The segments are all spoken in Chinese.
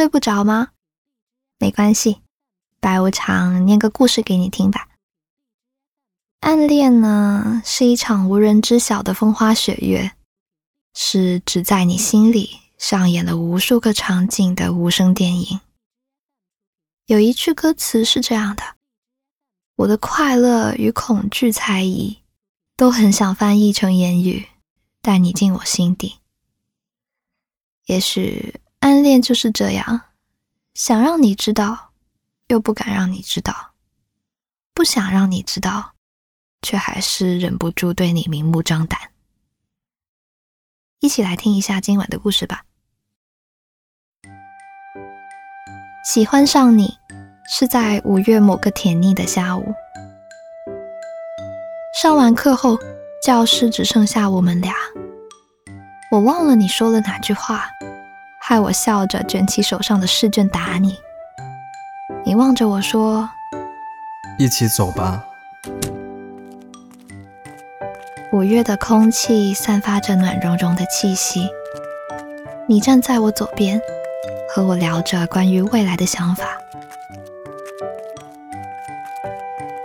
睡不着吗？没关系，白无常念个故事给你听吧。暗恋呢，是一场无人知晓的风花雪月，是只在你心里上演了无数个场景的无声电影。有一句歌词是这样的：“我的快乐与恐惧猜疑，都很想翻译成言语，带你进我心底。”也许暗恋就是这样，想让你知道，又不敢让你知道，不想让你知道。却还是忍不住对你明目张胆。一起来听一下今晚的故事吧。喜欢上你是在五月某个甜腻的下午。上完课后，教室只剩下我们俩。我忘了你说了哪句话，害我笑着卷起手上的试卷打你。你望着我说：“一起走吧。”五月的空气散发着暖融融的气息。你站在我左边，和我聊着关于未来的想法。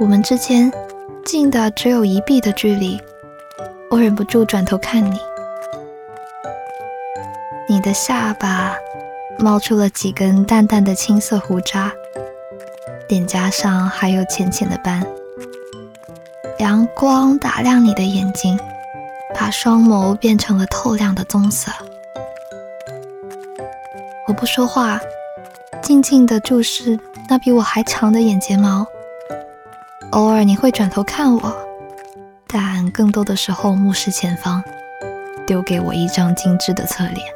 我们之间近的只有一臂的距离，我忍不住转头看你。你的下巴冒出了几根淡淡的青色胡渣，脸颊上还有浅浅的斑。阳光打亮你的眼睛，把双眸变成了透亮的棕色。我不说话，静静的注视那比我还长的眼睫毛。偶尔你会转头看我，但更多的时候目视前方，丢给我一张精致的侧脸。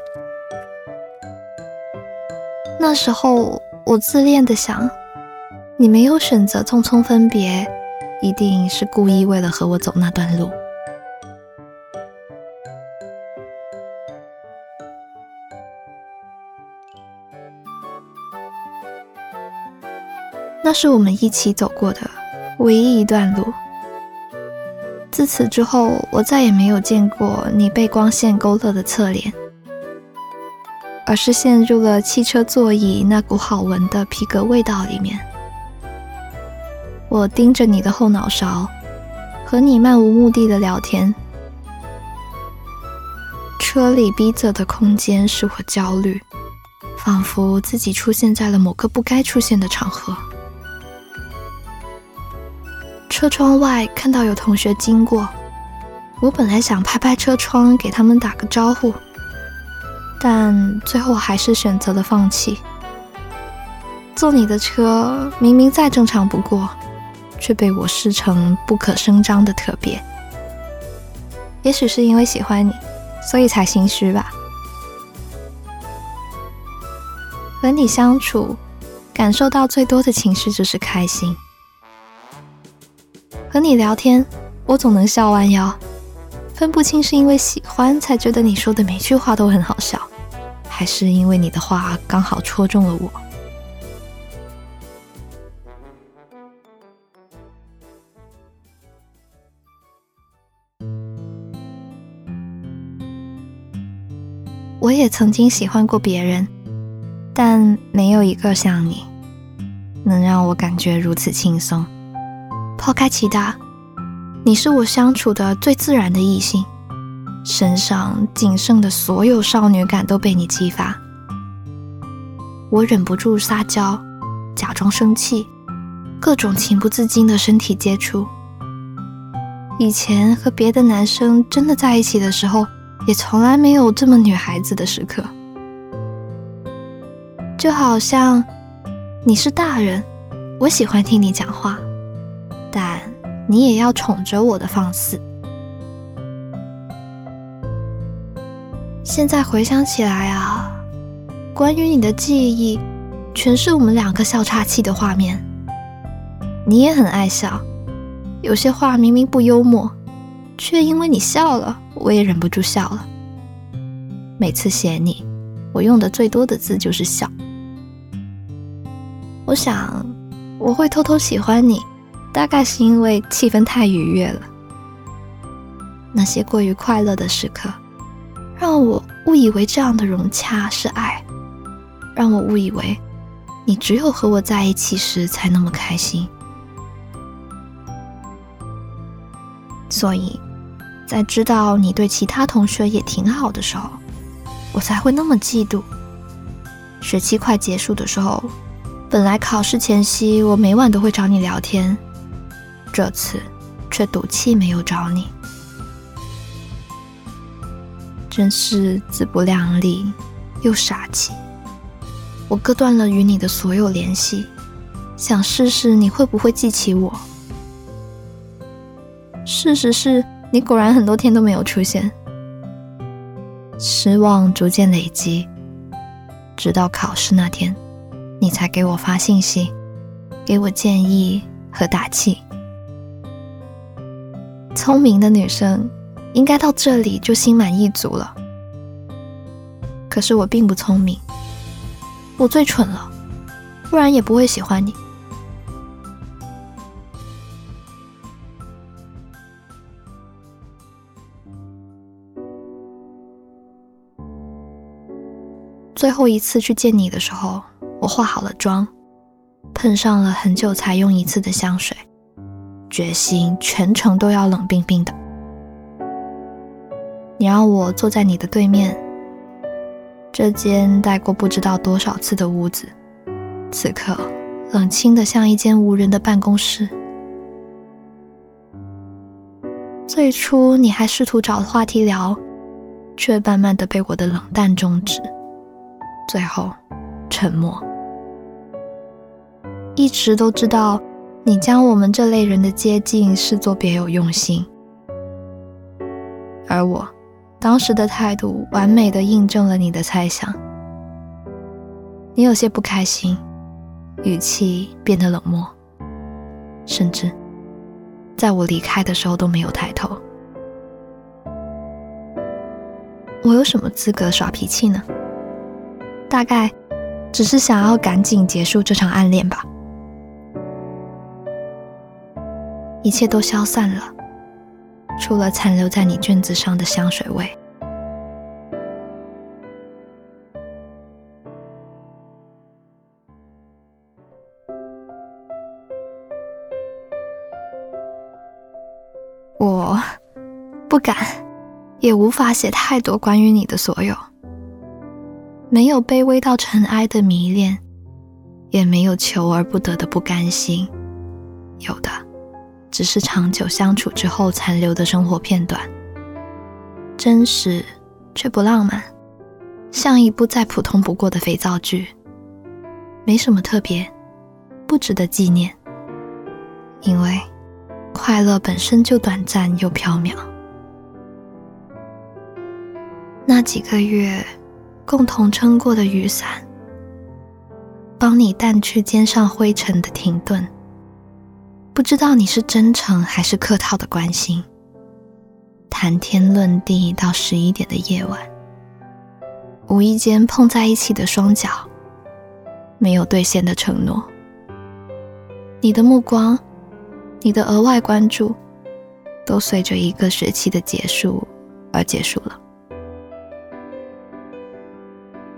那时候我自恋的想，你没有选择匆匆分别。一定是故意为了和我走那段路。那是我们一起走过的唯一一段路。自此之后，我再也没有见过你被光线勾勒的侧脸，而是陷入了汽车座椅那股好闻的皮革味道里面。我盯着你的后脑勺，和你漫无目的的聊天。车里逼仄的空间使我焦虑，仿佛自己出现在了某个不该出现的场合。车窗外看到有同学经过，我本来想拍拍车窗给他们打个招呼，但最后还是选择了放弃。坐你的车明明再正常不过。却被我视成不可声张的特别。也许是因为喜欢你，所以才心虚吧。和你相处，感受到最多的情绪就是开心。和你聊天，我总能笑弯腰，分不清是因为喜欢才觉得你说的每句话都很好笑，还是因为你的话刚好戳中了我。我也曾经喜欢过别人，但没有一个像你，能让我感觉如此轻松。抛开其他，你是我相处的最自然的异性，身上仅剩的所有少女感都被你激发。我忍不住撒娇，假装生气，各种情不自禁的身体接触。以前和别的男生真的在一起的时候。也从来没有这么女孩子的时刻，就好像你是大人，我喜欢听你讲话，但你也要宠着我的放肆。现在回想起来啊，关于你的记忆，全是我们两个笑岔气的画面。你也很爱笑，有些话明明不幽默。却因为你笑了，我也忍不住笑了。每次写你，我用的最多的字就是笑。我想我会偷偷喜欢你，大概是因为气氛太愉悦了。那些过于快乐的时刻，让我误以为这样的融洽是爱，让我误以为你只有和我在一起时才那么开心。所以，在知道你对其他同学也挺好的时候，我才会那么嫉妒。学期快结束的时候，本来考试前夕我每晚都会找你聊天，这次却赌气没有找你，真是自不量力又傻气。我割断了与你的所有联系，想试试你会不会记起我。事实是你果然很多天都没有出现，失望逐渐累积，直到考试那天，你才给我发信息，给我建议和打气。聪明的女生应该到这里就心满意足了，可是我并不聪明，我最蠢了，不然也不会喜欢你。最后一次去见你的时候，我化好了妆，喷上了很久才用一次的香水，决心全程都要冷冰冰的。你让我坐在你的对面，这间待过不知道多少次的屋子，此刻冷清的像一间无人的办公室。最初你还试图找话题聊，却慢慢的被我的冷淡终止。最后，沉默。一直都知道，你将我们这类人的接近视作别有用心，而我当时的态度完美的印证了你的猜想。你有些不开心，语气变得冷漠，甚至在我离开的时候都没有抬头。我有什么资格耍脾气呢？大概只是想要赶紧结束这场暗恋吧。一切都消散了，除了残留在你卷子上的香水味。我不敢，也无法写太多关于你的所有。没有卑微到尘埃的迷恋，也没有求而不得的不甘心，有的只是长久相处之后残留的生活片段，真实却不浪漫，像一部再普通不过的肥皂剧，没什么特别，不值得纪念，因为快乐本身就短暂又缥缈。那几个月。共同撑过的雨伞，帮你掸去肩上灰尘的停顿。不知道你是真诚还是客套的关心。谈天论地到十一点的夜晚，无意间碰在一起的双脚，没有兑现的承诺。你的目光，你的额外关注，都随着一个学期的结束而结束了。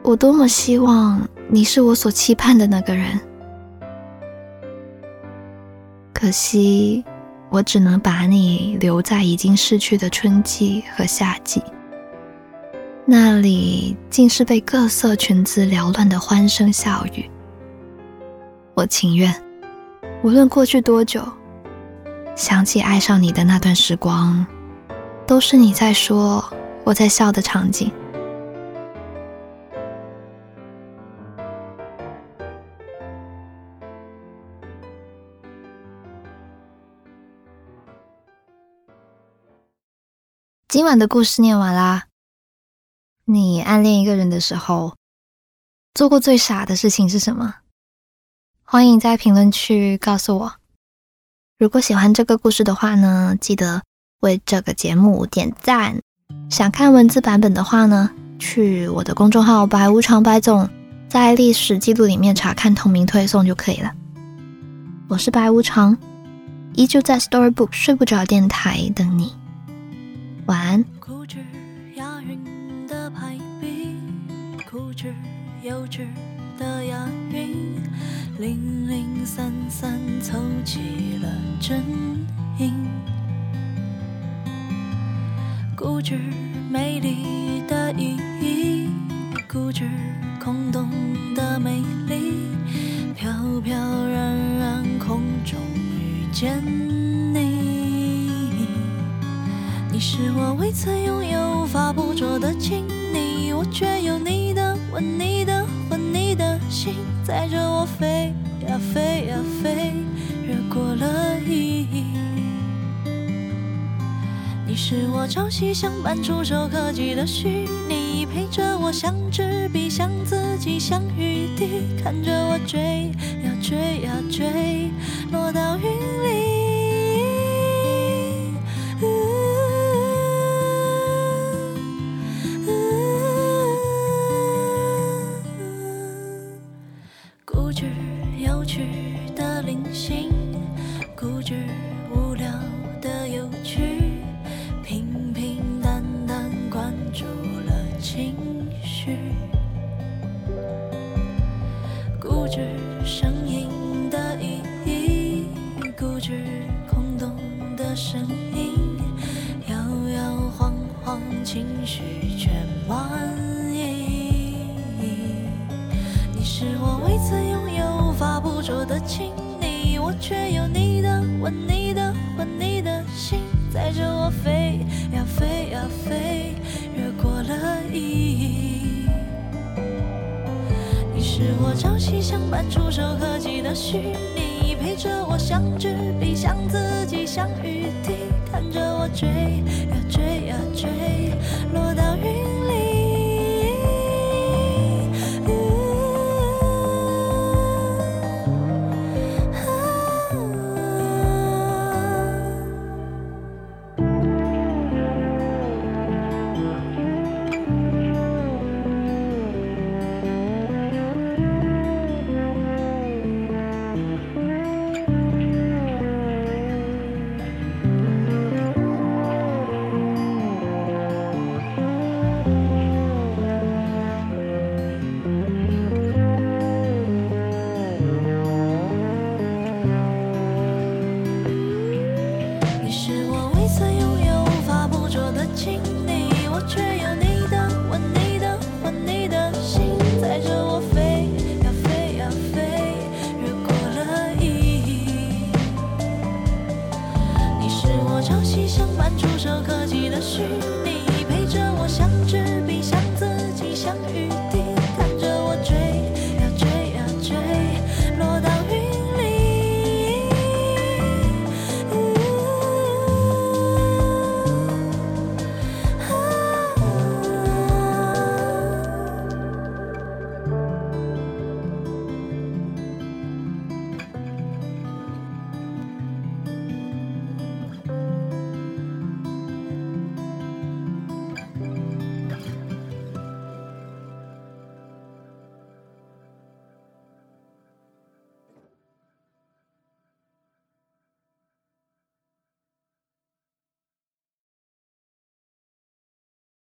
我多么希望你是我所期盼的那个人，可惜我只能把你留在已经逝去的春季和夏季，那里竟是被各色裙子缭乱的欢声笑语。我情愿，无论过去多久，想起爱上你的那段时光，都是你在说，我在笑的场景。今晚的故事念完啦。你暗恋一个人的时候，做过最傻的事情是什么？欢迎在评论区告诉我。如果喜欢这个故事的话呢，记得为这个节目点赞。想看文字版本的话呢，去我的公众号“白无常白总”在历史记录里面查看同名推送就可以了。我是白无常，依旧在 Storybook 睡不着电台等你。晚安。固执押韵的排比，固执幼稚的押韵，零零散散凑齐了真音。固执美丽的意义，固执空洞的美丽，飘飘然然空中遇见是我未曾拥有、无法捕捉的亲昵，我却有你的吻、你的魂、你的心，载着我飞呀飞呀飞，越过了意义。你是我朝夕相伴、触手可及的虚拟，陪着我像纸笔、像自己、像雨滴，看着我追呀追呀追，落到云里。吻、你的魂、你的心，载着我飞呀飞呀飞，越过了意义。你是我朝夕相伴、触手可及的虚拟，陪着我像纸笔、像自己、像雨滴，看着我追呀追呀追，落到云里。朝夕相伴，触手可及的虚拟，陪着我相知。